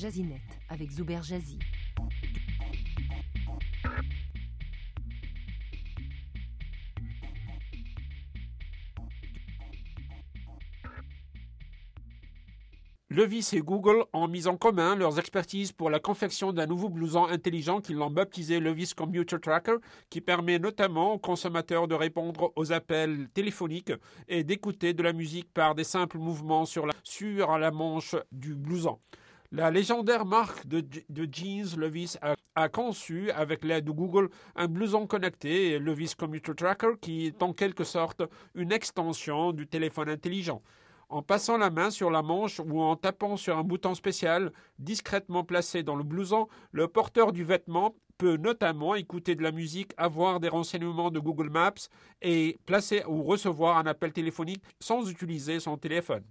Jazinet avec Zuber Jazzy. Levis et Google ont mis en commun leurs expertises pour la confection d'un nouveau blouson intelligent qu'ils l'ont baptisé Levis Commuter Tracker, qui permet notamment aux consommateurs de répondre aux appels téléphoniques et d'écouter de la musique par des simples mouvements sur la, sur la manche du blouson. La légendaire marque de, jeans Levis a, a, conçu, avec l'aide de Google, un blouson connecté, Levis Commuter Tracker, qui est en quelque sorte une extension du téléphone intelligent. En passant la main sur la manche ou en tapant sur un bouton spécial discrètement placé dans le blouson, le porteur du vêtement peut notamment écouter de la musique, avoir des renseignements de Google Maps et placer ou recevoir un appel téléphonique sans utiliser son téléphone.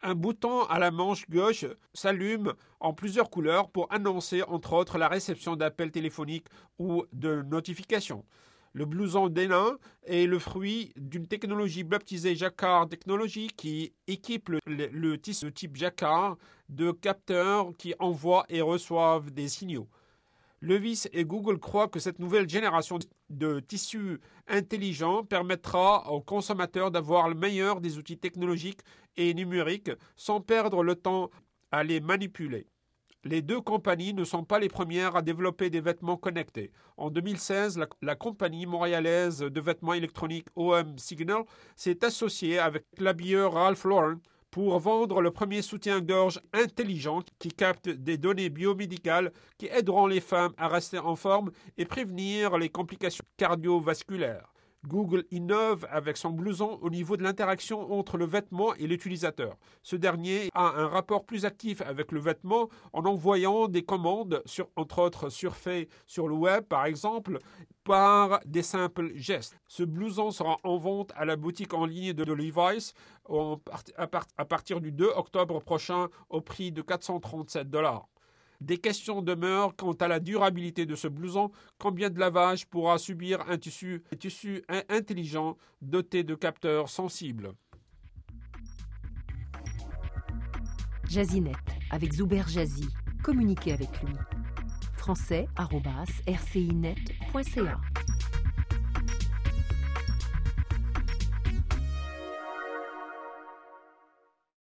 Un bouton à la manche gauche s'allume en plusieurs couleurs pour annoncer entre autres la réception d'appels téléphoniques ou de notifications. Le blouson d'Hénin est le fruit d'une technologie baptisée Jacquard Technology qui équipe le, type Jacquard de capteurs qui envoient et reçoivent des signaux. Levis et Google croient que cette nouvelle génération de tissus intelligents permettra aux consommateurs d'avoir le meilleur des outils technologiques et numériques sans perdre le temps à les manipuler. Les deux compagnies ne sont pas les premières à développer des vêtements connectés. En 2016, la, la compagnie montréalaise de vêtements électroniques OM Signal s'est associée avec l'habilleur Ralph Lauren pour vendre le premier soutien-gorge intelligent qui capte des données biomédicales qui aideront les femmes à rester en forme et prévenir les complications cardiovasculaires. Google innove avec son blouson au niveau de l'interaction entre le vêtement et l'utilisateur. Ce dernier a un rapport plus actif avec le vêtement en envoyant des commandes, sur, entre autres surfait sur le web par exemple, par des simples gestes. Ce blouson sera en vente à la boutique en ligne de Levi's à partir du 2 octobre prochain au prix de 437 dollars. Des questions demeurent quant à la durabilité de ce blouson. Combien de lavage pourra subir un tissu, intelligent doté de capteurs sensibles? Jazinet avec Zuber Jazzy. Communiquez avec lui. français.rcinet.ca